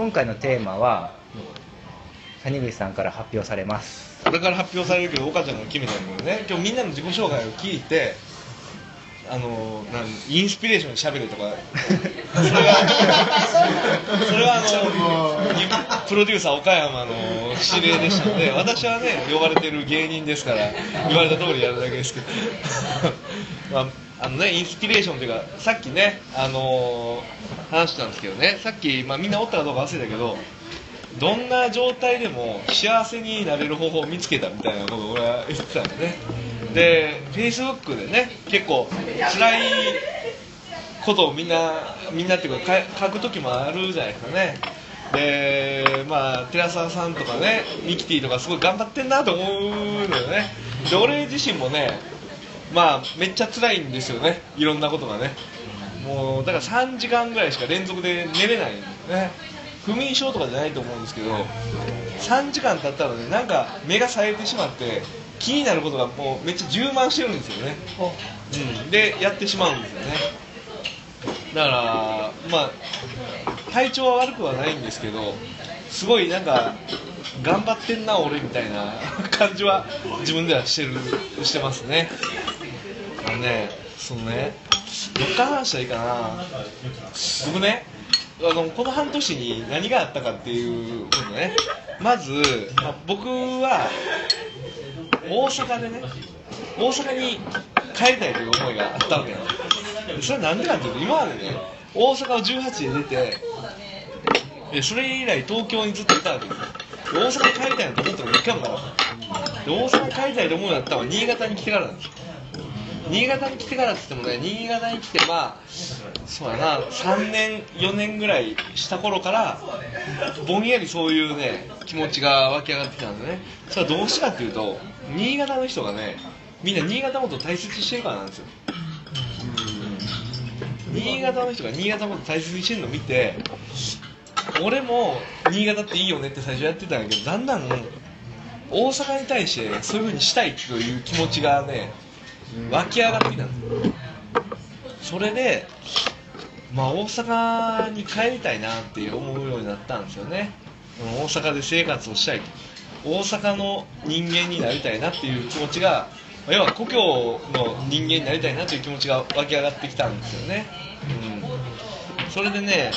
今回のテーマは谷口さんから発表されます。これから発表されるけど岡ちゃんが決めたんだけどね。今日みんなの自己紹介を聞いてあのなんインスピレーションしゃべれとか。それはそれはあのプロデューサー岡山の指令でしたので私はね呼ばれてる芸人ですから言われた通りやるだけですけど。まああのね、インスピレーションというか、さっきね、あのー話したんですけどね、さっき、まあ、みんなおったかどうか忘れたけど、どんな状態でも幸せになれる方法を見つけたみたいなことを俺は言ってたんだね。で、フェイスブックでね、結構辛いことをみんな、みんなっていうか、か書く時もあるじゃないですかね。で、まあ、寺澤さんとかね、ミキティとかすごい頑張ってんなと思うのよね。で、俺自身もね、まあ、めっちゃ辛いんですよね、いろんなことがね。もう、だから3時間ぐらいしか連続で寝れないね。不眠症とかじゃないと思うんですけど、3時間経ったらね、なんか目が冴えてしまって、気になることがもうめっちゃ充満してるんですよね。うん、で、やってしまうんですよね。だから、まあ、体調は悪くはないんですけど、すごいなんか、頑張ってんな、俺みたいな感じは自分ではしてる、してますね。ね、そのね、どっから話したらいいかな。僕ね、あのこの半年に何があったかっていうことね、まず、まあ僕は大阪でね、大阪に帰りたいという思いがあったわけよ。でそれはなんでかっていうと、今までね、大阪を18で出て、でそれ以来東京にずっといたわけですよ。大阪帰りたいなと思ったのが一回もなかった。大阪帰りたいと思うようになったのは新潟に来てからなんですよ。新潟に来てからって言ってもね、新潟に来てまあ、そうやな、3年、4年ぐらいした頃から、ぼんやりそういうね、気持ちが湧き上がってきたんですね。それはどうしてかっていうと、新潟の人がね、みんな新潟のことを大切にしてるからなんですよ。新潟の人が新潟のこと大切にしてるのを見て、俺も新潟っていいよねって最初やってたんやけど、だんだん大阪に対してそういう風にしたいという気持ちがね、湧き上がってきたんですよ。それで、まあ、大阪に帰りたいなって思うようになったんですよね。大阪で生活をしたいと。大阪の人間になりたいなっていう気持ちが要は故郷の人間になりたいなという気持ちが湧き上がってきたんですよね、うん、それでね、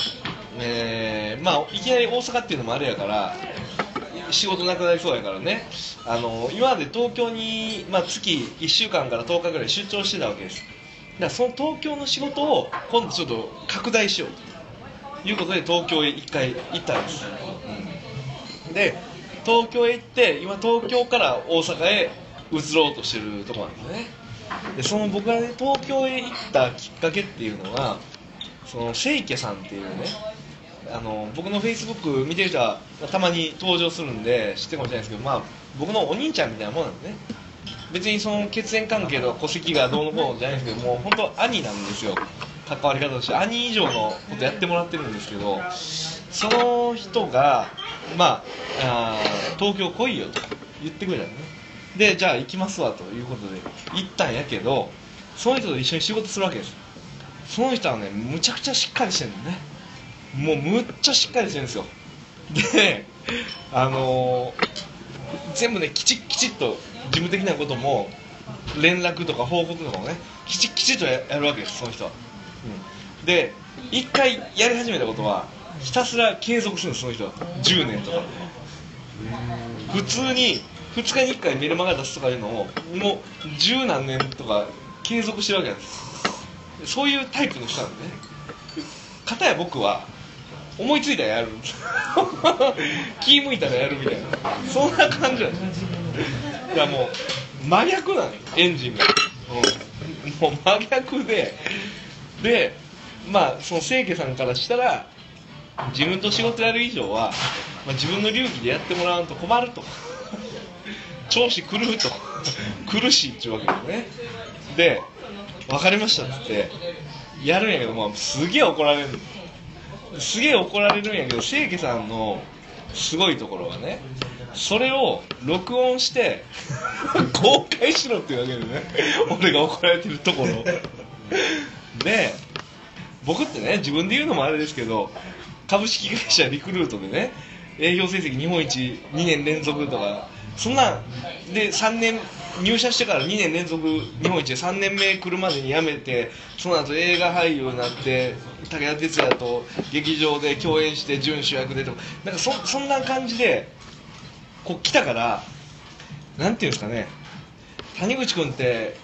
えーまあいきなり大阪っていうのもあれやから仕事なくなりそうやからね。あの今まで東京に、まあ、月1週間から10日ぐらい出張してたわけです。だからその東京の仕事を今度ちょっと拡大しようということで東京へ1回行ったんです、うん。で東京へ行って今東京から大阪へ移ろうとしてるとこなんですね。でその僕がね東京へ行ったきっかけっていうのはその清家さんっていうねあの僕のフェイスブック見てる人はたまに登場するんで知ってるかもしれないですけど、まあ、僕のお兄ちゃんみたいなもんなんでね。別にその血縁関係とか戸籍がどうのこうのじゃないですけどもう本当兄なんですよ。関わり方として。兄以上のことやってもらってるんですけどその人がまああ東京来いよと言ってくれたのね。でじゃあ行きますわということで行ったんやけどその人と一緒に仕事するわけですその人はねむちゃくちゃしっかりしてるのね。もうむっちゃしっかりしてるんですよ。であのー全部ねきちっきちっと事務的なことも連絡とか報告とかもねきちっきちっとややるわけですその人は、うん、で一回やり始めたことはひたすら継続するんですその人は。10年とか。普通に2日に1回メルマガ出すとかいうのをもう十何年とか継続してるわけなんです。そういうタイプの人なんでね。片や僕は思いついたらやる。気向いたらやるみたいな。そんな感じなんですいやもう真逆なのエンジンが、うん、もう真逆で。でまあその清家さんからしたら自分と仕事やる以上は、まあ、自分の流儀でやってもらわんと困ると。調子狂うと。苦しいっていうわけですね。で分かりましたっつってやるんやけど、まあ、すげえ怒られるすげえ怒られるんやけど清家さんのすごいところはねそれを録音して 公開しろっていうわけでね俺が怒られてるところ。で僕ってね自分で言うのもあれですけど株式会社リクルートでね営業成績日本一2年連続とかそんなで3年入社してから2年連続日本一で3年目来るまでに辞めてその後映画俳優になって武田鉄矢と劇場で共演して準主役でとかなんかそそんな感じでこう来たからなんていうんですかね谷口君って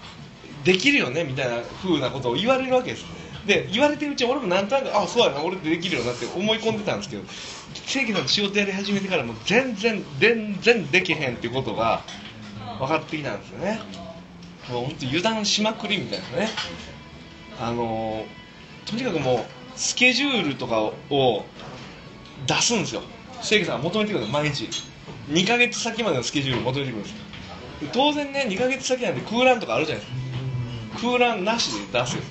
できるよねみたいな風なことを言われるわけですで言われてるうちに俺もなんとなくあそうやな俺ってできるよなって思い込んでたんですけど正規さんと仕事やり始めてからもう全然全然できへんっていうことが分かってきたんですよね。もう本当油断しまくりみたいなね。あのとにかくもうスケジュールとかを出すんですよ。正規さん求めてくるんです毎日。2ヶ月先までのスケジュール求めてくるんです当然ね2ヶ月先なんで空欄とかあるじゃないですか。空欄なしで出すよ。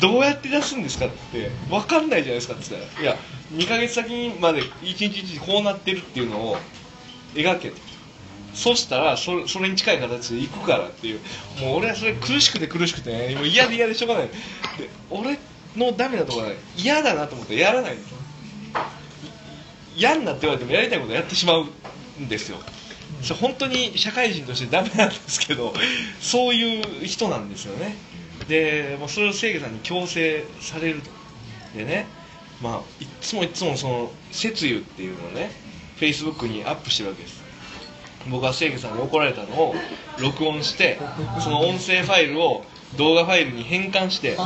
どうやって出すんですかって分かんないじゃないですかって言ったらいや2ヶ月先まで一日一日こうなってるっていうのを描けと。そしたらそそれに近い形でいくからっていう。もう俺はそれ苦しくて苦しくてね。もう嫌で嫌でしょうがない。で俺のダメなところは嫌だなと思ってやらない嫌になって言われてもやりたいことやってしまうんですよ。それ本当に社会人としてダメなんですけどそういう人なんですよね。でもうそれを清家さんに強制されると。でねまあいっつもいっつもその「節油」っていうのをねフェイスブックにアップしてるわけです。僕は清家さんに怒られたのを録音してその音声ファイルを動画ファイルに変換してそ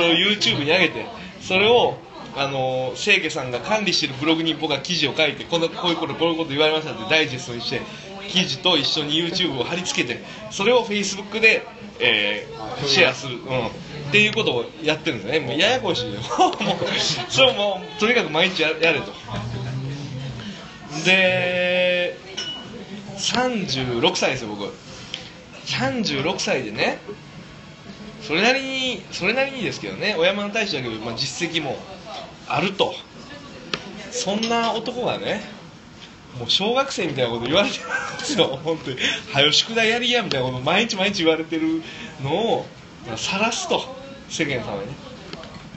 れを YouTube に上げてそれをあの清家さんが管理してるブログに僕は記事を書いてこのこういうことこういうこと言われましたってダイジェストにして記事と一緒に YouTube を貼り付けてそれを Facebook で、えーシェアする、うん、っていうことをやってるんですね。もうややこしいよ。もうそれをもうとにかく毎日ややれと。で36歳ですよ僕。36歳でねそれなりにそれなりにですけどねお山の大使だけど、まあ、実績もあると。そんな男がねもう小学生みたいなこと言われてるんですよ。本当に「はよ宿題やりや」みたいなこと毎日毎日言われてるのを晒すと世間様にね。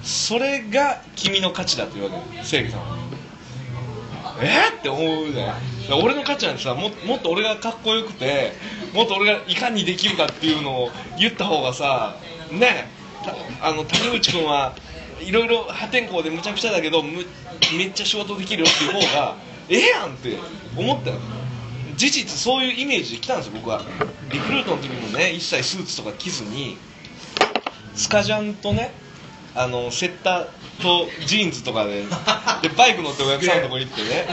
それが君の価値だというわけです世間様は。えっって思うじゃない。俺の価値なんてさももっと俺がかっこよくてもっと俺がいかにできるかっていうのを言った方がさねあの谷口君はいろいろ破天荒でむちゃくちゃだけどむめっちゃ仕事できるよっていう方がええやんって思ったよ。事実そういうイメージで来たんですよ僕は。リクルートの時もね一切スーツとか着ずにスカジャンとねあのセッターとジーンズとかででバイク乗ってお客さんのとこ行ってね。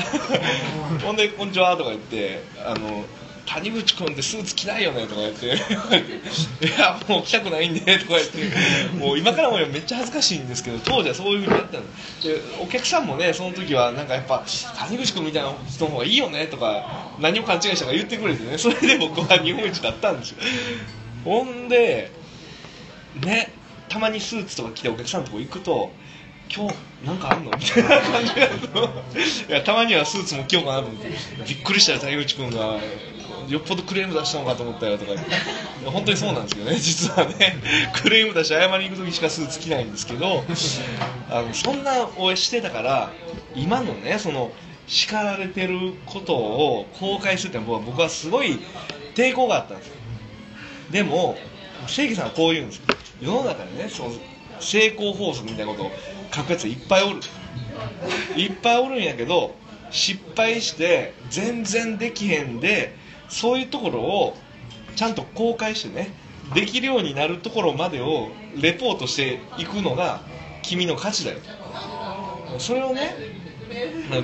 ほんで「こんにちは」とか言ってあの「谷口君ってスーツ着ないよね」とか言って「いやもう着たくないんで」とか言って。もう今からもめっちゃ恥ずかしいんですけど当時はそういうふうにやったの。でお客さんもねその時はなんかやっぱ「谷口君みたいな人の方がいいよね」とか何を勘違いしたか言ってくれてね。それで僕は日本一だったんですよ。ほんでねたまにスーツとか着てお客さんのとこ行くと今日なんかあんの？みたいな感じだと。いやたまにはスーツも着ようかなと思ってびっくりしたよ谷口君が。よっぽどクレーム出したのかと思ったよとか。本当にそうなんですけどね実はね。クレーム出して謝りに行く時しかスーツ着ないんですけどあのそんなをしてたから今のねその叱られてることを公開するってのは僕はすごい抵抗があったんですよ。でも正義さんはこう言うんです世の中にねその成功法則みたいなことを書くやついっぱいおる。いっぱいおるんやけど失敗して全然できへんでそういうところをちゃんと公開してねできるようになるところまでをレポートしていくのが君の価値だよ。それをね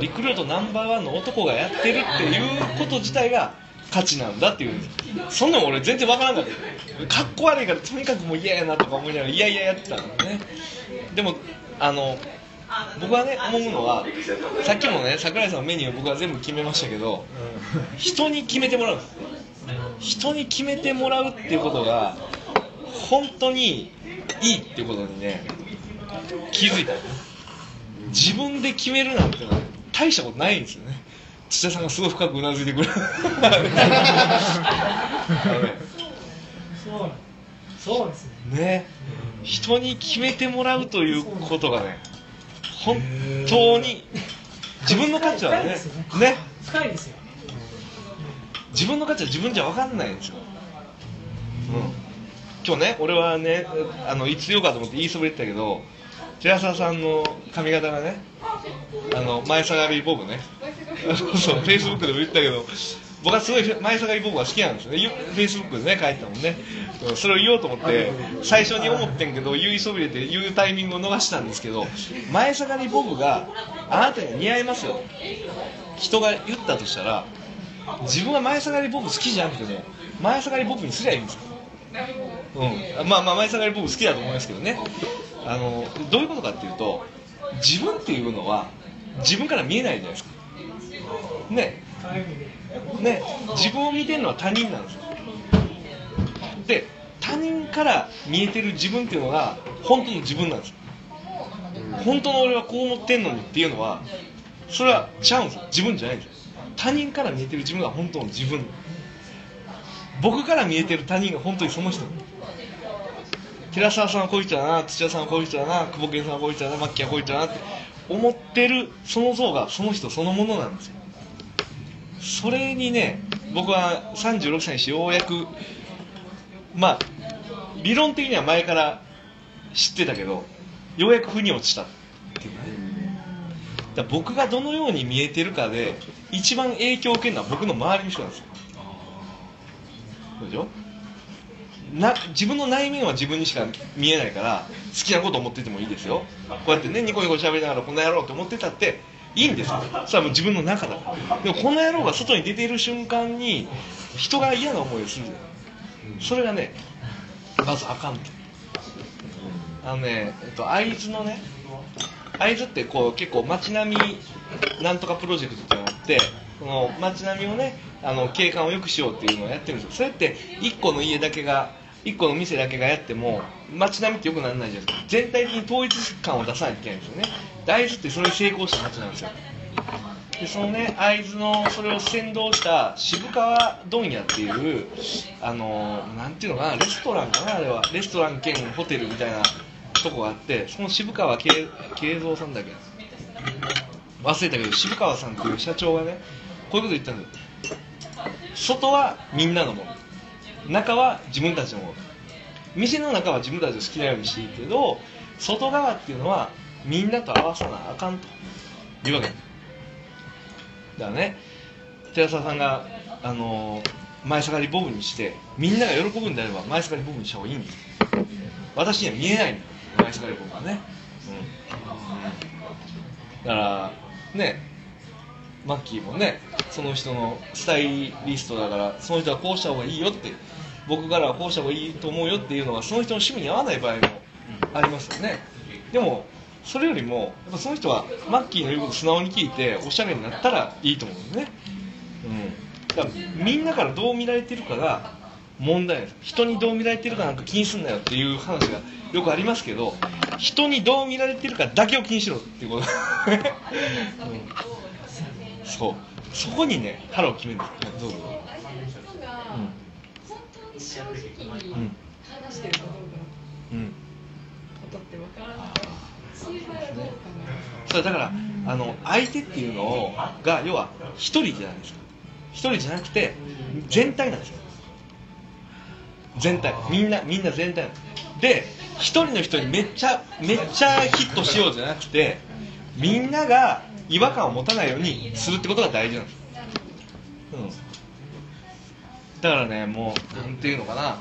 リクルートナンバーワンの男がやってるっていうこと自体が価値なんだっていう。そんなの俺全然わからんかった。かっこ悪いからとにかくもう嫌やなとか思いながらいやいややってたんだね。でもあの僕はね思うのはさっきもね桜井さんのメニュー僕は全部決めましたけど人に決めてもらう。んです人に決めてもらうっていうことが本当にいいっていうことにね気づいた自分で決めるなんて大したことないんですよね。土田さんがすごい深くうなずいてくる。そうそうですね。ね。人に決めてもらうということがね本当に自分の価値はねね。深いですよ。自分の価値は自分じゃ分かんないんですよ、うん、今日ね俺はねあのいつ言おうかと思って言いそびれてたけど寺澤さんの髪型がねあの前下がりボブね。そうフェイスブックでも言ったけど僕はすごい前下がりボブが好きなんですよね。フェイスブックでね書いてたもんね。それを言おうと思って最初に思ってんけど言いそびれて言うタイミングを逃したんですけど前下がりボブがあなたに似合いますよ。人が言ったとしたら自分は前下がりボブ好きじゃなくても前下がりボブにすりゃいいんですよ、うん、まあまあ前下がりボブ好きだと思いますけどね。あのどういうことかっていうと自分っていうのは自分から見えないじゃないですか。ね。ね。自分を見てるのは他人なんですよ。で他人から見えてる自分っていうのが本当の自分なんですよ。本当の俺はこう思ってんのにっていうのはそれはちゃうんですよ。自分じゃないんですよ。他人から見えてる自分が本当の自分。僕から見えてる他人が本当にその人。寺澤さんはこういう人だな土屋さんはこういう人だな久保健さんはこういう人だなマッキーはこういう人だなって思ってるその像がその人そのものなんですよ。それにね僕は36歳にしてようやくまあ理論的には前から知ってたけどようやく腑に落ちた。っていうねだ僕がどのように見えてるかで一番影響を受けるのは僕の周りの人なんですよ。そうでしょ？な自分の内面は自分にしか見えないから好きなこと思っててもいいですよ。こうやってねニコニコ喋りながらこの野郎って思ってたっていいんですよ。それはもう自分の中だ。からでもこの野郎が外に出ている瞬間に人が嫌な思いをするそれがねまずあかんと。あのね、えっと、会津のね会津ってこう結構街並みなんとかプロジェクトっていうのがあってこの街並みをねあの景観を良くしようっていうのをやってるんですよ。それって1個の家だけが1個の店だけがやっても街並みって良くならないじゃないですか。全体的に統一感を出さないといけないんですよね。大豆ってそれに成功した街なんですよ。でそのね会津のそれを先導した渋川問屋っていうあのなんていうのかなレストランかなあれは。レストラン兼ホテルみたいなとこがあってその渋川慶慶三さんだけ忘れたけど渋川さんっていう社長がねこういうこと言ったんですよ外はみんなのもの中は自分たちのもの店の中は自分たちの好きなようにしていいけど外側っていうのはみんなと合わさなあかんというわけだからね寺澤さんが、あの前下がりボブにしてみんなが喜ぶんであれば前下がりボブにした方がいいんです私には見えない。んだ前下がりボブはね、うん、だからね。マッキーもねその人のスタイリストだからその人はこうした方がいいよって僕からはこうした方がいいと思うよっていうのはその人の趣味に合わない場合もありますよね。でもそれよりもやっぱその人はマッキーの言うことを素直に聞いておしゃれになったらいいと思うんですね、うん、だからみんなからどう見られてるかが問題です。人にどう見られてるかなんか気にすんなよっていう話がよくありますけど人にどう見られてるかだけを気にしろっていうこと、う んそう。そこにね腹を決めるんですどうぞ人が本当に正直に話してるかどうかのことってわからない。そういう場合はどうかなそれだからあの相手っていうのをが要は一人じゃないですか。一人じゃなくて全体なんですよ。全体。みんなみんな全体なんですで一人の人にめっちゃめっちゃヒットしようじゃなくてみんなが違和感を持たないようにするってことが大事なんです、うん、だからねもうなんていうのかな。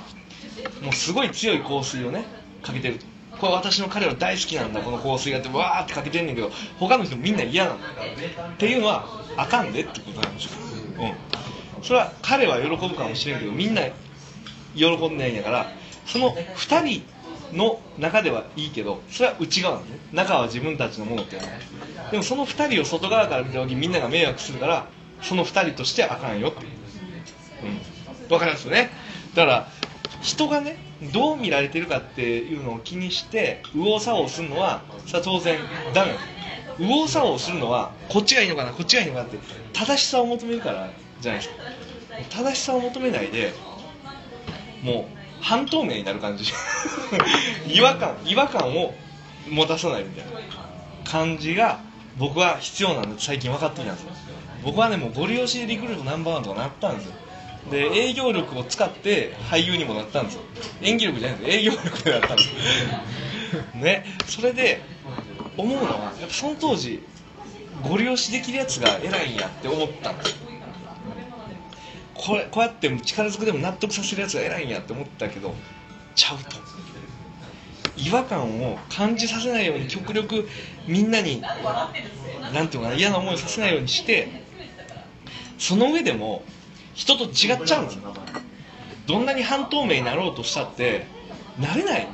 もうすごい強い香水をねかけてる。とこれ私の彼は大好きなんだこの香水がってわーってかけてんねんけど他の人みんな嫌なんだっていうのはあかんでってことなんですよ、うん、それは彼は喜ぶかもしれんけどみんな喜んでないんやからその2人の中ではいいけどそれは内側ね。中は自分たちのものっていうのはでもその2人を外側から見た時みんなが迷惑するからその2人としてあかんよっていう。ん、わかりますよね。だから人がねどう見られてるかっていうのを気にして右往左往するのはさ当然ダメ右往左往するのはこっちがいいのかなこっちがいいのかなって正しさを求めるからじゃないですか。正しさを求めないでもう半透明になる感じ。違和感違和感を持たさないみたいな感じが僕は必要なんだ最近分かってきたんですよ。僕はねもうご利用しでリクルートナンバーワンとかなったんですよ。で営業力を使って俳優にもなったんですよ。演技力じゃないです営業力でなったんですよ。ね。それで思うのはやっぱその当時ご利用しできるやつが偉いんやって思ったんですよ。これこうやって力ずくでも納得させるやつが偉いんやって思ったけどちゃうと。違和感を感じさせないように極力みんなになんていうかな嫌な思いをさせないようにしてその上でも人と違っちゃうんですよ。どんなに半透明になろうとしたってなれない、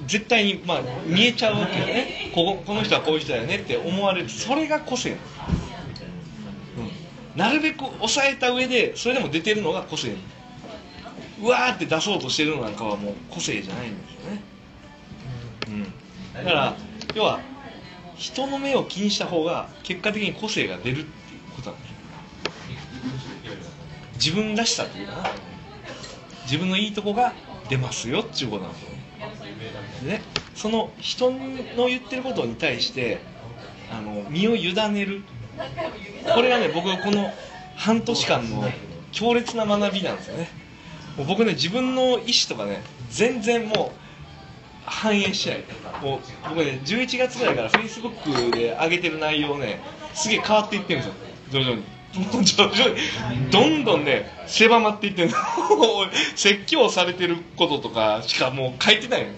うん、絶対に、まあ、見えちゃうわけよね。こここの人はこういう人だよねって思われる。それが個性。なんですなるべく抑えた上でそれでも出てるのが個性。うわーって出そうとしてるのなんかはもう個性じゃないんですよね、うん、だから要は人の目を気にした方が結果的に個性が出るっていうことなんです自分らしさというかな。自分のいいとこが出ますよっていうことなんですよ。でねその人の言ってることに対してあの身を委ねる。これがね僕この半年間の強烈な学びなんですよね。もう僕ね自分の意思とかね全然もう反映しない。もう僕ね11月ぐらいからフェイスブックで上げてる内容ねすげえ変わっていってるんですよ。徐々に。も う徐々に。どんどんね狭まっていってる 説教されてることとかしかもう書いてないの。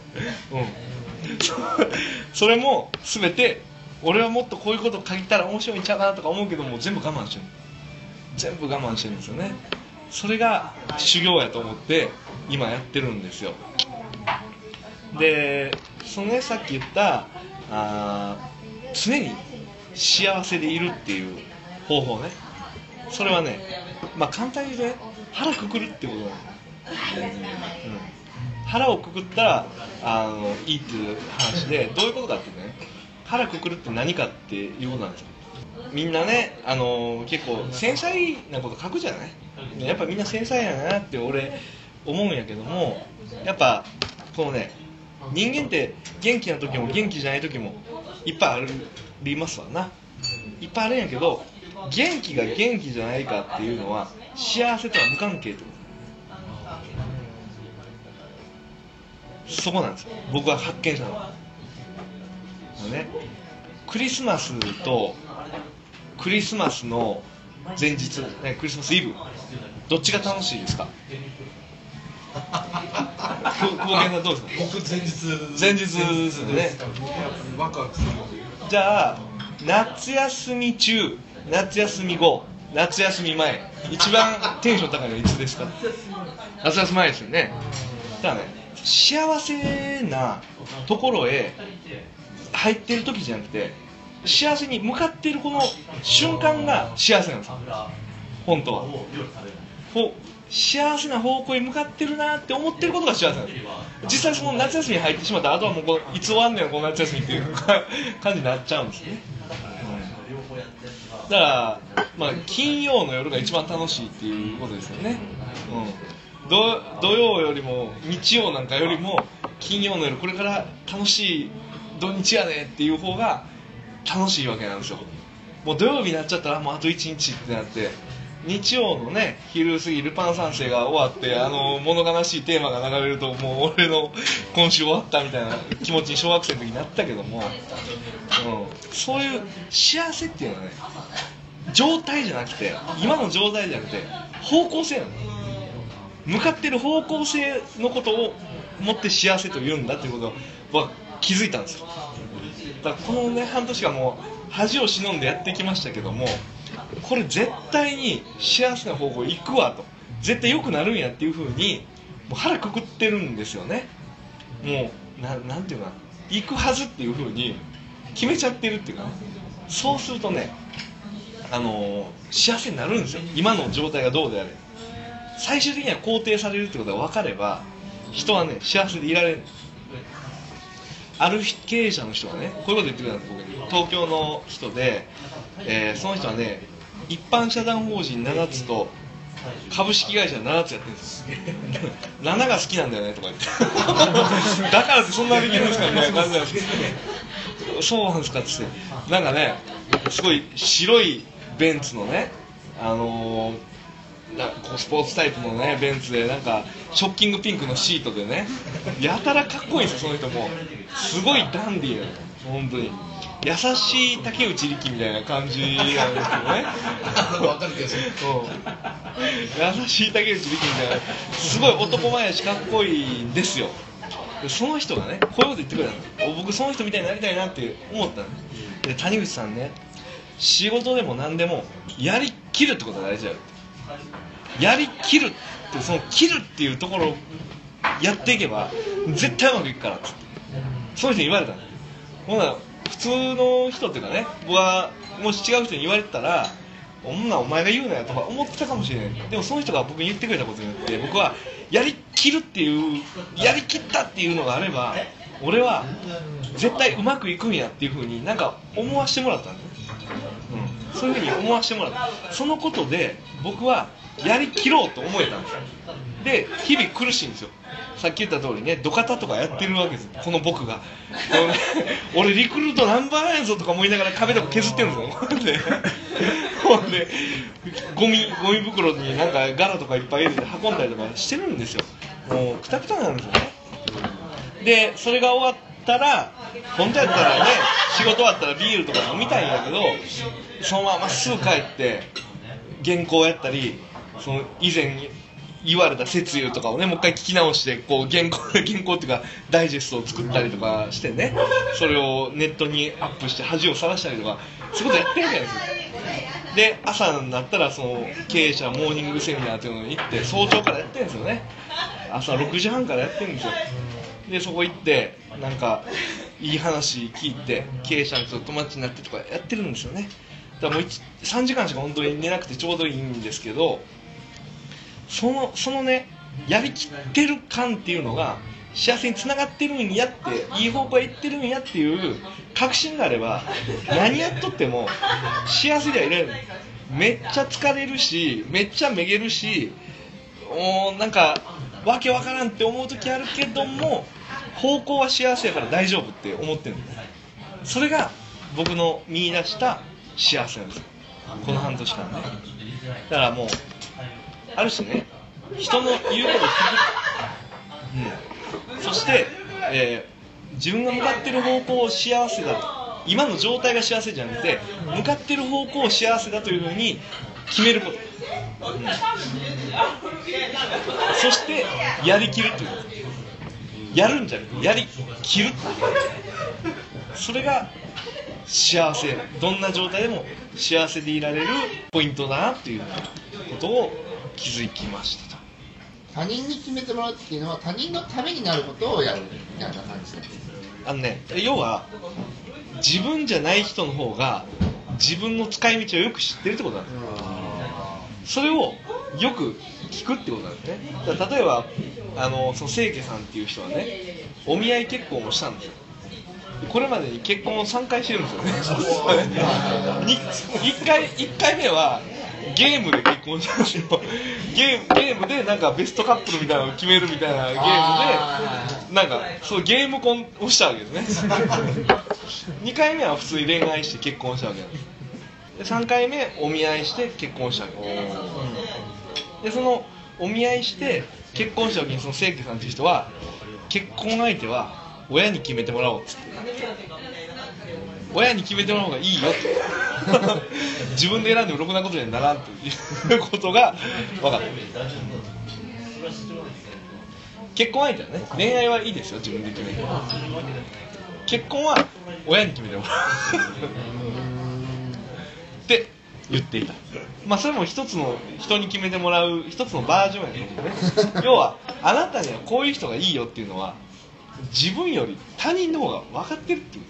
うん。それも全て俺はもっとこういうこと書いたら面白いんちゃうかなとか思うけども全部我慢してる全部我慢してるんですよね。それが修行やと思って今やってるんですよ。でそのねさっき言ったあー常に幸せでいるっていう方法ね。それはねまあ簡単に言うとね腹くくるってことなの、うん、腹をくくったらあのいいっていう話でどういうことかってね腹くくるって何かっていうことなんですよ。みんなね、あの結構繊細なこと書くじゃない？やっぱみんな繊細やなって俺思うんやけどもやっぱこのね人間って元気な時も元気じゃない時もいっぱいありますわな。いっぱいあるんやけど元気が元気じゃないかっていうのは幸せとは無関係ってこと。そこなんですよ。僕は発見したのはね。クリスマスとクリスマスの前日、ね、クリスマスイブどっちが楽しいですか？僕前日。前日ですねじゃあ夏休み中夏休み後夏休み前一番テンション高いのはいつですか？夏休み前ですよね。だからね幸せなところへ入ってる時じゃなくて幸せに向かってるこの瞬間が幸せなんです本当は。幸せな方向へ向かってるなって思ってることが幸せなんです。実際その夏休みに入ってしまったらあとはもうこいつ終わんねんこの夏休みっていう 感じになっちゃうんですね、だから、まあ、金曜の夜が一番楽しいっていうことですよね、うん、土土曜よりも日曜なんかよりも金曜の夜これから楽しい土日やねっていう方が楽しいわけなんですよ。もう土曜日になっちゃったらもうあと1日ってなって日曜のね昼過ぎルパン三世が終わってあの物悲しいテーマが流れるともう俺の今週終わったみたいな気持ちに小学生の時になったけども、うん、そういう幸せっていうのはね状態じゃなくて今の状態じゃなくて方向性なの。向かってる方向性のことを持って幸せと言うんだっていうことは気づいたんですよ。だからこのね半年間もう恥を忍んでやってきましたけどもこれ絶対に幸せな方向行くわと。絶対良くなるんやっていうふうにもう腹くくってるんですよね。もうななんていうかな。行くはずっていうふうに決めちゃってるっていうかねそうするとねあのー幸せになるんですよ。今の状態がどうであれ。最終的には肯定されるってことが分かれば人はね幸せでいられる。ある経営者の人がねこういうこと言ってくれたんです僕に東京の人で、えーその人はね一般社団法人7つと株式会社7つやってるんです。7が好きなんだよねとか言って。だからってそんなできるんですかみたいな感じなんですけどそうなんですかって言って。なんかねすごい白いベンツのねあのーこうスポーツタイプのねベンツでなんかショッキングピンクのシートでねやたらかっこいいんですよその人もすごいダンディーなの本当に。優しい竹内力みたいな感じなんですけどね。わかる気がする。うん。優しい竹内力みたいな。すごい男前やしかっこいいんですよ。でその人がねこういうこと言ってくれたの。僕その人みたいになりたいなって思ったので谷口さんね仕事でも何でもやりきるってことが大事だよってやりきるってその切るっていうところをやっていけば絶対うまくいくからっつって。そういう人に言われたの。ほな普通の人っていうかね僕はもし違う人に言われてたらこんなんお前が言うなよとか思ってたかもしれない。でもその人が僕に言ってくれたことによって僕はやりきるっていうやりきったっていうのがあれば俺は絶対うまくいくんやっていうふうになんか思わせてもらったんだよ、うん、そういうふうに思わせてもらった。そのことで僕はやりきろうと思えたんです。よで日々苦しいんですよ。さっき言った通りね土方とかやってるわけですこの僕が。俺リクルートナンバーやぞとか思いながら壁とか削ってるんですよでゴミゴミ袋になんかガラとかいっぱい入れて運んだりとかしてるんですよ。もうくたくたなんですよね。でそれが終わったら本当やったらね仕事終わったらビールとか飲みたいんだけどそのまますぐ帰って原稿やったりその以前言われた説諭とかをねもう一回聞き直してこう原稿 原稿っていうかダイジェストを作ったりとかしてねそれをネットにアップして恥をさらしたりとかそういうことやってるわけですよ。で朝になったらその経営者モーニングセミナーっていうのに行って早朝からやってるんですよね。朝6時半からやってるんですよ。でそこ行ってなんかいい話聞いて経営者の人と友達になってとかやってるんですよね。だからもう3時間しか本当に寝なくてちょうどいいんですけどそのそのねやりきってる感っていうのが幸せにつながってるんやっていい方向へ行ってるんやっていう確信があれば何やっとっても幸せではいられる。めっちゃ疲れるしめっちゃめげるしもうなんかわけわからんって思う時あるけども方向は幸せやから大丈夫って思ってるんですそれが僕の見出した幸せなんですよ。この半年間ねだからもうある種ね人の言うことを聞く、うん、そして、えー自分が向かってる方向を幸せだと。今の状態が幸せじゃなくて向かってる方向を幸せだというふうに決めること、うん。そしてやりきるということやるんじゃなくてやりきるそれが幸せ。どんな状態でも幸せでいられるポイントだなっていうことを気づきましたと。他人に決めてもらうっていうのは他人のためになることをやるみたいな感じあのね要は自分じゃない人の方が自分の使い道をよく知ってるってことなんですよ。それをよく聞くってことなんですね。例えばあのその清家さんっていう人はねお見合い結婚をしたんですよ。これまでに結婚を3回してるんですよね。に1回一回目はゲームで結婚したんですよ。ゲームゲームでなんかベストカップルみたいなのを決めるみたいなゲームでなんかそうゲーム婚をしたわけですね。2回目は普通に恋愛して結婚したわけなんですで3回目お見合いして結婚したわけですでそのお見合いして結婚した時にその清家さんっていう人は結婚相手は親に決めてもらおうっつって。親に決めてもらおうがいいよって。自分で選んでもろくなことにはならんということが分かった。結婚相手はね恋愛はいいですよ自分で決めて。結婚は親に決めてもらおう。って言っていた。まあそれも一つの人に決めてもらう一つのバージョンやね。要はあなたにはこういう人がいいよっていうのは自分より他人の方が分かってるっていう。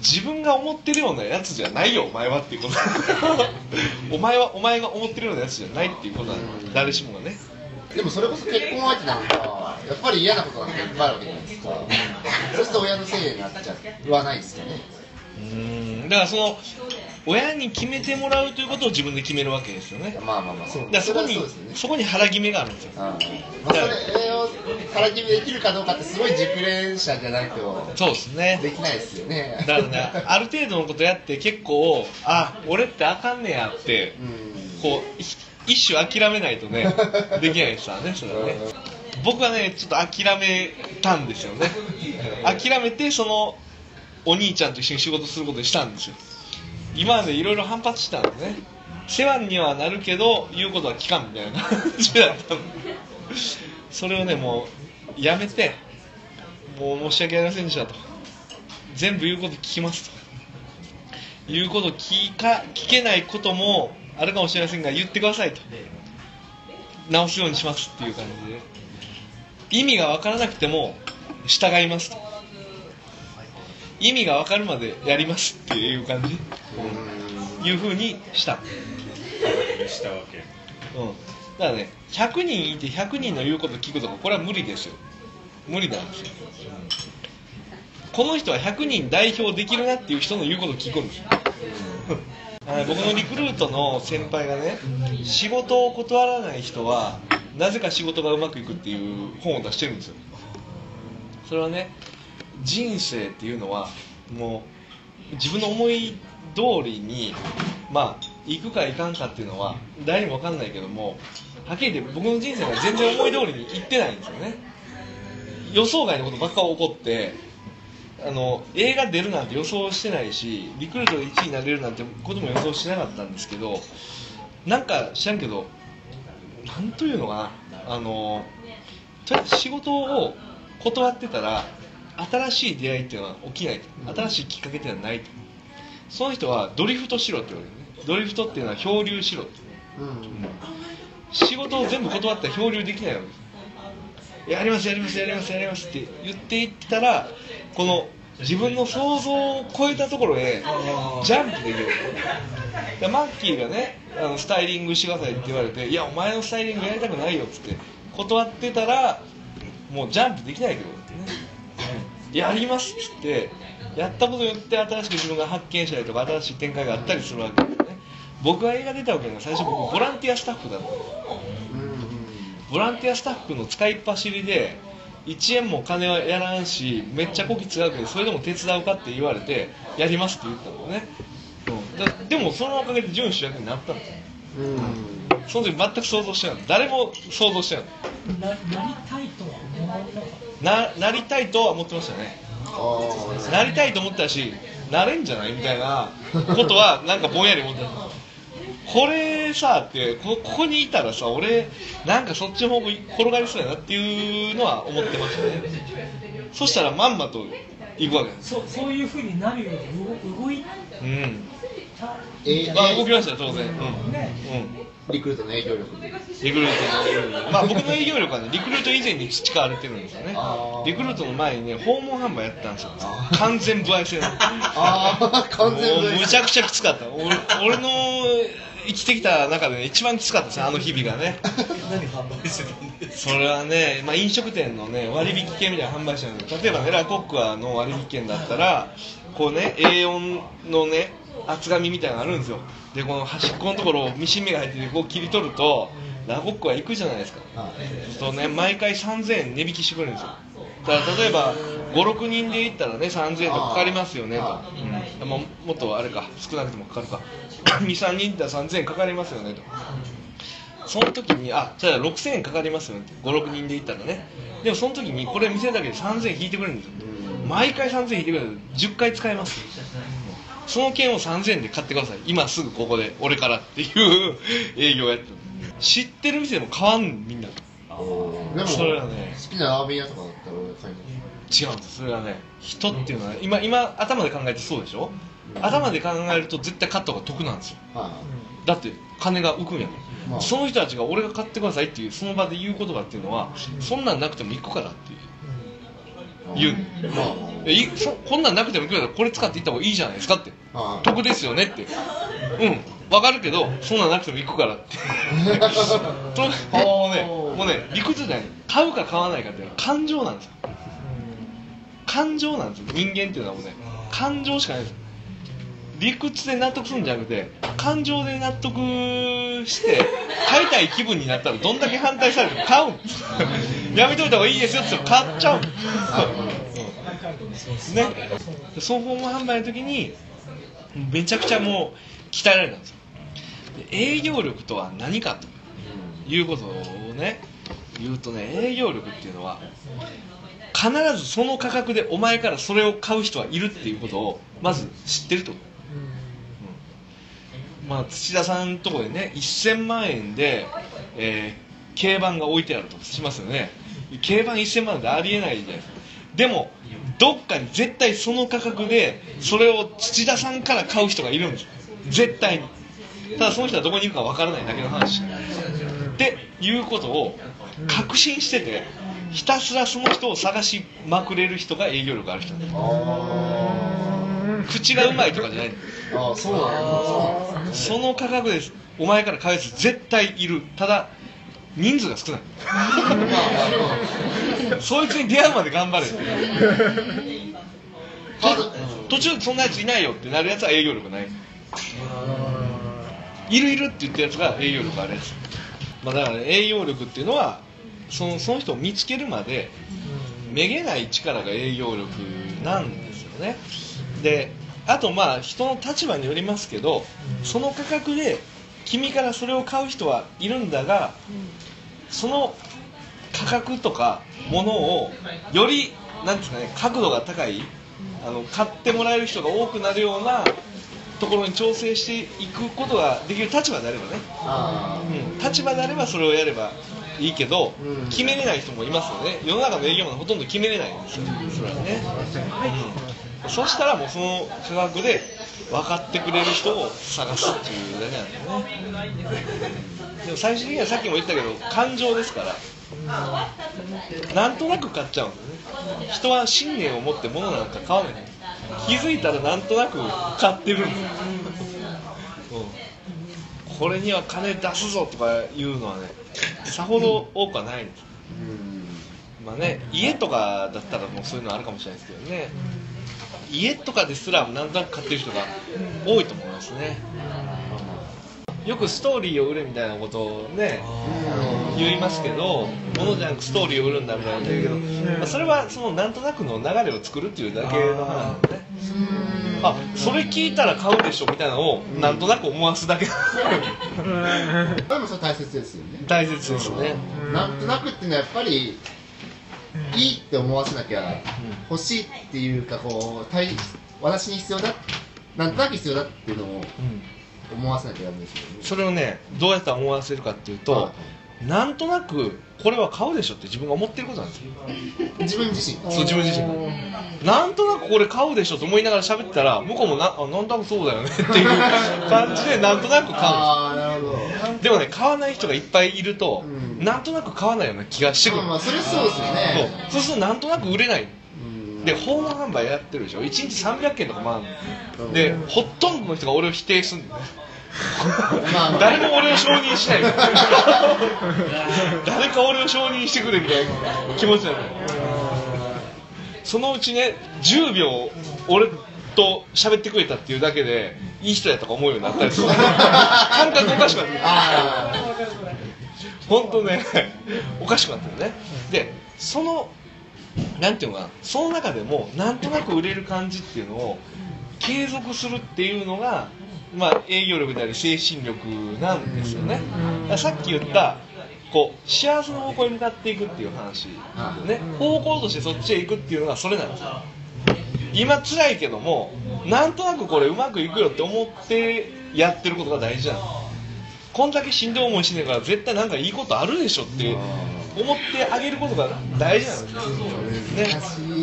自分が思ってるようなやつじゃないよお前はっていうこと。お前はお前が思ってるようなやつじゃないっていうことなんだ。誰しもがね。でもそれこそ結婚相手なんかやっぱり嫌なことなんていっぱいあるわけじゃないですか。そうすると親のせいになっちゃう。はないですかね。うーん。だからその親に決めてもらうということを自分で決めるわけですよね。まあまあまあ。だからそこにそね。そこに腹決めがあるんですよ。ああまあ、それを腹決めできるかどうかってすごい熟練者じゃないと。そうですね。できないですよね。だからねある程度のことやって結構あ俺ってあかんねやってうん。こうい一種諦めないとね できないですからねそれはね。僕はねちょっと諦めたんですよね。諦めてそのお兄ちゃんと一緒に仕事することにしたんですよ今までいろいろ反発したんですね。世話にはなるけど言うことは聞かんみたいな感じだったの。それをねもうやめてもう申し訳ありませんでしたと。全部言うこと聞きますと。言うこと聞か聞けないこともあるかもしれませんが言ってくださいと。直すようにしますっていう感じで。意味が分からなくても従いますと。意味が分かるまでやりますっていう感じ？いうふうにした。したわけ。うん。だからね100人いて100人の言うこと聞くとかこれは無理ですよ。無理なんですよ。この人は100人代表できるなっていう人の言うことを聞くんですよ。僕のリクルートの先輩がね仕事を断らない人はなぜか仕事がうまくいくっていう本を出してるんですよ。それはね人生っていうのはもう自分の思い通りにまあ行くか行かんかっていうのは誰にも分かんないけどもはっきり言って僕の人生が全然思い通りにいってないんですよね。予想外のことばっか起こってあの映画出るなんて予想してないしリクルートで1位になれるなんてことも予想してなかったんですけどなんか知らんけどなんというのかなあのとりあえず仕事を断ってたら新しい出会いっていうのは起きない新しいきっかけっていうのはないその人はドリフトしろって言われる。ねドリフトっていうのは漂流しろって。仕事を全部断ったら漂流できないわけです。やりますやりますやりますやりますって言っていったらこの自分の想像を超えたところへジャンプできる。でマッキーがねあのスタイリングしてくださいって言われていやお前のスタイリングやりたくないよっつって断ってたらもうジャンプできないけどやりますっつってやったことによって新しく自分が発見したりとか新しい展開があったりするわけですね。僕が映画出たわけが最初僕ボランティアスタッフだったボランティアスタッフの使いっ走りで1円も金はやらんしめっちゃこき使うけどそれでも手伝うかって言われてやりますって言ったのね、うん、だでもそのおかげで準主役になったんですよその時全く想像してない。誰も想像してない。ななりたいとは思わなかっななりたいとは思ってましたね。なりたいと思ったしなれんじゃないみたいなことはなんかぼんやり思ってた。これさってこここにいたらさ俺なんかそっちの方向に転がりそうやなっていうのは思ってましたね。そしたらまんまと行くわけ。そうそういうふうになるように動動いうん。た。えあ動きましたよ当然。うん、ね。うんリクルートの営業力リクルートのまあ僕の営業力はねリクルート以前に培われてるんですよね。リクルートの前にね訪問販売やったんですよ。あ完全不愛制なの。ああ完全もうむちゃくちゃきつかった。俺俺の生きてきた中で、ね、一番きつかったですねあの日々がね。何販売してたんですそれはね、まあ、飲食店のね割引券みたいなの販売してるんです例えばねラコックアの割引券だったらこうね A4 のね厚紙みたいなのあるんですよでこの端っこのところをミシン目が入っててこう切り取るとラコックは行くじゃないですか。そうね毎回3000円値引きしてくれるんですよ。だから例えば56人で行ったらね3000円とかかりますよねと、うん、ももっとあれか少なくてもかかるか。23人いったら3000円かかりますよねと。その時にあじゃあ6000円かかりますよね56人で行ったらね。でもその時にこれ見せるだけで3000円引いてくれるんですよ。毎回3000円引いてくれる。10回使えますその券を3000円で買ってください。今すぐここで。俺からっていう営業をやってる。知ってる店でも買わんみんなでもそれはね。好きなラーメン屋とかだったら俺買います。違うんです。それはね人っていうのは今今頭で考えてそうでしょ？頭で考えると絶対買った方が得なんですよ。はだって金が浮くんやかまあ。らその人たちが俺が買ってくださいっていうその場で言う言葉っていうのはそんなんなくても行くからっていう。い言う。まあえいそこんなんなくても行くからこれ使って行った方がいいじゃないですかって。まあ得ですよねって。うん。わかるけどそんなんなくても行くからって。ともうねもうね理屈じゃない。買うか買わないかっていうのは感情なんですよ。感情なんですよ。人間っていうのはもうね感情しかないです理屈で納得するんじゃなくて感情で納得して買いたい気分になったらどんだけ反対されても買うん。やめといた方がいいですよって買っちゃうね。でその訪問販売の時にめちゃくちゃもう鍛えられたんですよ。で営業力とは何かということをね言うとね営業力っていうのは必ずその価格でお前からそれを買う人はいるっていうことをまず知ってると、うんまあ土田さんのとこでね1000万円で、えー軽バンが置いてあるとしますよね。軽バン1000万円でありえないじゃないですか。でもどっかに絶対その価格でそれを土田さんから買う人がいるんです絶対に。ただその人はどこにいるかわからないだけの話。っていうことを確信しててひたすらその人を探しまくれる人が営業力ある人。なんです口がうまいとかじゃないああそうなんだ。その価格ですお前から返す絶対いる。ただ人数が少ない。そいつに出会うまで頑張れ。途中でそんなやついないよってなるやつは営業力ない。いるいるって言ったやつが営業力あるやつ、まあ、だから営業力っていうのはそのその人を見つけるまでめげない力が営業力なんですよねであとまあ人の立場によりますけどその価格で君からそれを買う人はいるんだがその価格とかものをよりなんですかね角度が高いあの買ってもらえる人が多くなるようなところに調整していくことができる立場であればね、あうん、立場であればそれをやればいいけど、うん。決めれない人もいますよね。世の中の営業マンはほとんど決めれないんですよ。それはね、うん、そしたらもうその価格で分かってくれる人を探すっていうだけなんだよね。でも最終的にはさっきも言ったけど感情ですから。なんとなく買っちゃうんだよね。人は信念を持って物なんか買わない気づいたらなんとなく買ってるんですよ、うん、これには金出すぞとかいうのはねさほど多くはないんです。まあね家とかだったらもうそういうのあるかもしれないですけどね家とかですらなんとなく買ってる人が多いと思いますね。よくストーリーを売れみたいなことをね言いますけど物じゃなくストーリーを売るんだみたいなこと言うけど、まあ、それはそのなんとなくの流れを作るっていうだけの話なんで。ねあそれ聞いたら買うでしょみたいなのをなんとなく思わすだけ。でもそれ大切ですよね。大切ですね。なんとなくっていうのはやっぱりいいって思わせなきゃ欲しいっていうかこう対私に必要だなんとなく必要だっていうのをうん。思わせなきゃダメですよね。それをねどうやったら思わせるかっていうと、はなんとなくこれは買うでしょって自分が思ってることなんですよ。自分自身。そう自分自身が。なんとなくこれ買うでしょと思いながら喋ったら向こうもなあなんとなくそうだよねっていう感じでなんとなく買ああなるほど。うんでもね買わない人がいっぱいいると、うん。なんとなく買わないような気がしてくる、まあまあそれそうですよね。そう。そうするとなんとなく売れない。うん。で訪問販売やってるでしょ。1日300件とかもあるの。うん。でほとんどの人が俺を否定するんだよねまあまあ誰も俺を承認しない。誰か俺を承認してくれみたいな気持ちなのよそのうちね10秒俺と喋ってくれたっていうだけでいい人やとか思うようになったりする。感覚おかしくなって本当ねおかしくなってるね。でそのなんていうのかな。その中でもなんとなく売れる感じっていうのを継続するっていうのがまあ営業力であり精神力なんですよね。さっき言ったこう幸せの方向に向かっていくっていう話ね。方向としてそっちへ行くっていうのがそれなんですよ。今辛いけどもなんとなくこれうまくいくよって思ってやってることが大事なの。こんだけしんどい思いしねえから絶対なんかいいことあるでしょって思ってあげることが大事なんですよ。あね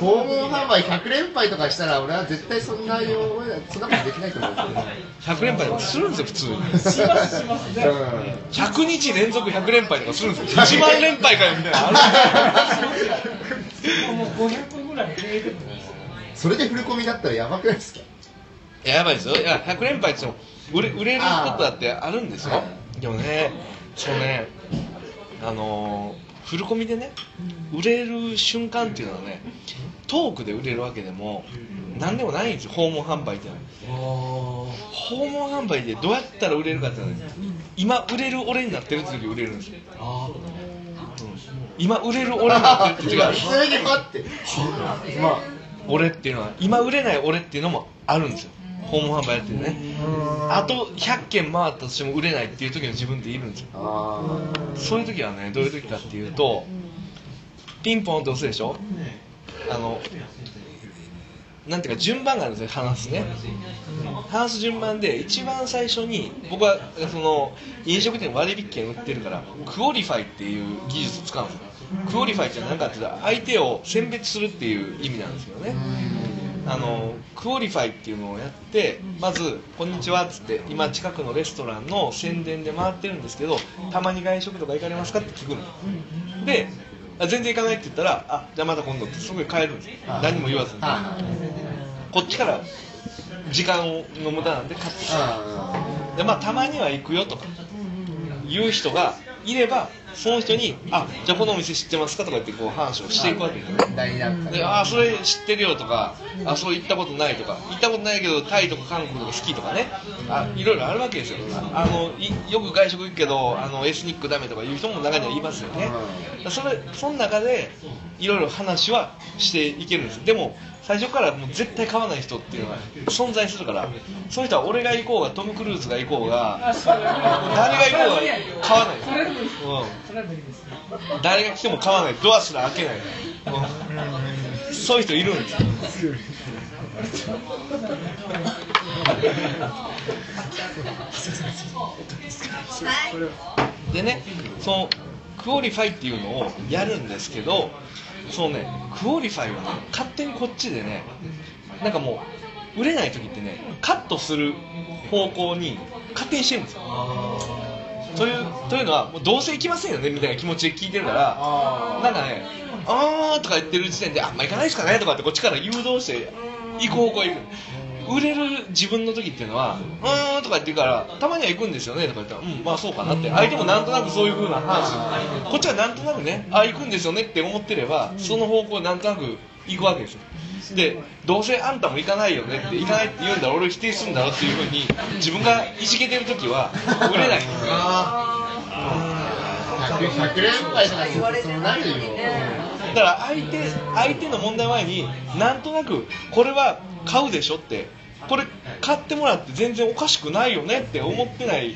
訪問販売100連敗とかしたら俺は絶対そんなよそんなことできないと思う。んですよね100連敗とかするんですよ普通に。しますします。ね100日連続100連敗とかするんですよ。1万連敗かよみたいなのあるもう500分ぐらいそれで振り込みだったらやばくないですか？いややばいですよ。いや100連敗って言っても売れ売れることだってあるんですよ。はでもねそうねあのーフルコミでね売れる瞬間っていうのはねトークで売れるわけでも何でもないんですよ訪問販売っていうのは。訪問販売でどうやったら売れるかっていうのはね今売れる俺になってるって時売れるんですよ。今売れる俺になってるって時があるそれで待って。まあ俺っていうのは今売れない俺っていうのもあるんですよ訪問販売やってるね。あと100件回ったとしても売れないっていう時の自分っているんですよ。あそういう時はねどういう時かっていうとピンポンって押すでしょ？あのなんていうか順番があるんですよ話すね。話す順番で一番最初に僕はその飲食店割引券売ってるから qualify っていう技術を使うんですよ。 qualify って何かっていうと相手を選別するっていう意味なんですよねあの qualify っていうのをやってまず「こんにちは」っつって今近くのレストランの宣伝で回ってるんですけどたまに外食とか行かれますかって聞くの。であ全然行かないって言ったら「あじゃあまた今度」ってすぐ帰るんですよ。何も言わずに。あ。こっちから時間の無駄なんで買ってきたあ。でまあたまには行くよとか言う人がいればその人に「あじゃあこのお店知ってますか?」とか言ってこう話をしていくわけ。ですよね。ああそれ知ってるよとかあそう行ったことないとか。行ったことないけどタイとか韓国とか好きとかね。あいろいろあるわけですよ。ああのいよく外食行くけどあのエスニックダメとかいう人も中にはいますよね。それその中でいろいろ話はしていけるんです。でも最初からもう絶対買わない人っていうのは存在するからそういう人は俺が行こうがトム・クルーズが行こうが誰が行こうが買わない。うん。誰が来ても買わない。ドアすら開けない、うん。そういう人いるんです。よでねその qualify っていうのをやるんですけどそのね qualify はね勝手にこっちでねなんかもう売れない時ってねカットする方向に勝手にしてるんですよ。というというのはもうどうせ行きませんよねみたいな気持ちで聞いてるからあなんかね「あー」とか言ってる時点で「あんま行かないですかね」とかってこっちから誘導して行く方向へ行く売れる自分の時っていうのは「うーん」とか言ってるから「たまには行くんですよね」とか言ったら「うんまあそうかな」って。相手もなんとなくそういう風な話。こっちはなんとなくね「あ行くんですよね」って思ってればその方向なんとなく行くわけですよ。でどうせあんたも行かないよねって行かないって言うんだら俺を否定するんだろっていう風に自分がいじけてる時は売れない。んですよ100 100連敗とかするとそうなるよだから相手相手の問題前になんとなくこれは買うでしょってこれ買ってもらって全然おかしくないよねって思ってない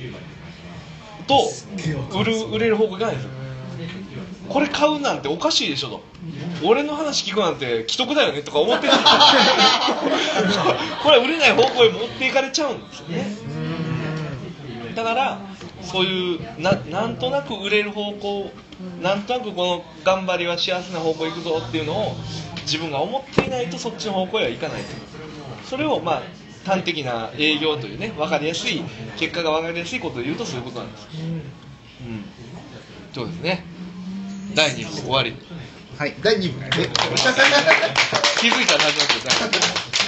と売る売れる方向いかないですよ。これ買うなんておかしいでしょと。俺の話聞くなんて既得だよねとか思ってるこれは売れない方向へ持っていかれちゃうんですよね。だからそういうななんとなく売れる方向なんとなくこの頑張りは幸せな方向行くぞっていうのを自分が思っていないとそっちの方向へはいかないと。それをまあ端的な営業というね分かりやすい結果が分かりやすいことで言うとそういうことなんです。うん。そうですね。第2部終わり。はい第2部え 気づいたら始まってる。第二部